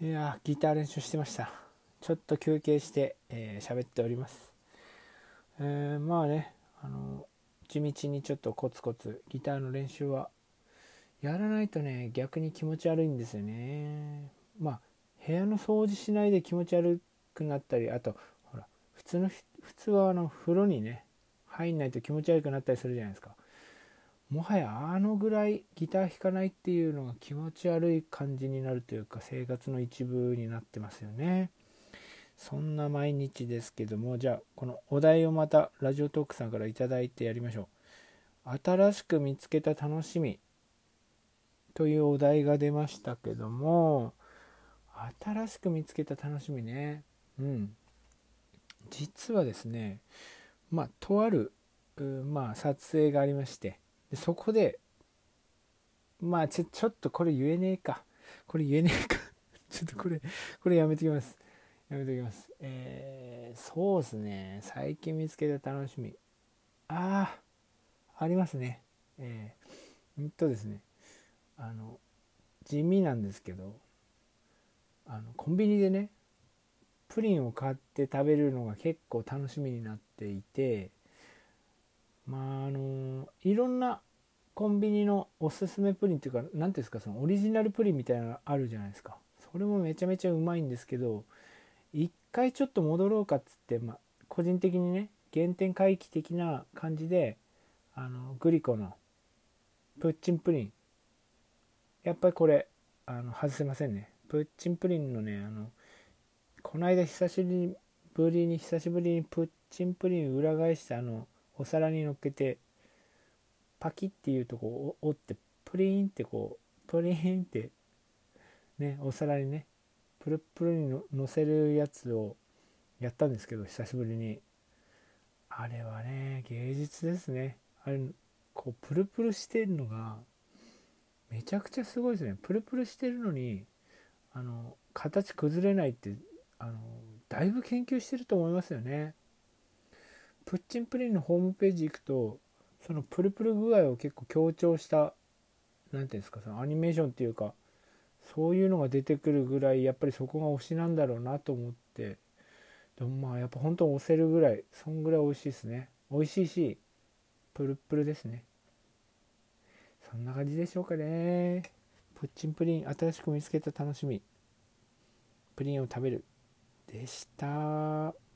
いやギター練習してました。ちょっと休憩して喋、えー、っております、えー、まあねあの地道にちょっとコツコツギターの練習はやらないとね逆に気持ち悪いんですよね。まあ部屋の掃除しないで気持ち悪くなったりあとほら普通の普通はあの風呂にね入んないと気持ち悪くなったりするじゃないですか。もはやあのぐらいギター弾かないっていうのが気持ち悪い感じになるというか生活の一部になってますよね。そんな毎日ですけどもじゃあこのお題をまたラジオトークさんから頂いてやりましょう。新しく見つけた楽しみというお題が出ましたけども新しく見つけた楽しみね。うん。実はですねまあとあるまあ撮影がありまして。でそこでまあちょちょっとこれ言えねえか。これ言えねえか。ちょっとこれこれやめてきます。やめておきます。えー、そうですね。最近見つけた楽しみ。ああありますね。えー、うんとですね。あの地味なんですけどあのコンビニでねプリンを買って食べるのが結構楽しみになっていてまああのいろんなコンビニのおすすめプリンっていうか何ていうんですかそのオリジナルプリンみたいなのあるじゃないですか。それもめちゃめちゃうまいんですけど一回ちょっと戻ろうかっつってまあ個人的にね原点回帰的な感じであのグリコのプッチンプリン。やっぱりこれあの外せませんね。プッチンプリンのねあのこの間久しぶりに久しぶりにプッチンプリン裏返してあのお皿に乗っけてパキッていうとこを折ってプリーンってこうプリーンってねお皿にねプルプルにのせるやつをやったんですけど久しぶりに。あれはね芸術ですね。あれこうプルプルしてるのがめちゃくちゃすごいですね。プルプルしてるのにあの形崩れないってあのだいぶ研究してると思いますよね。プッチンプリンのホームページ行くとそのプルプル具合を結構強調した何ていうんですかそのアニメーションっていうかそういうのが出てくるぐらいやっぱりそこが推しなんだろうなと思ってでもまあやっぱ本当押せるぐらいそんぐらい美味しいですね美味しいしプルプルですね。そんな感じでしょうかね。プッチンプリン新しく見つけた楽しみ。プリンを食べる。でした。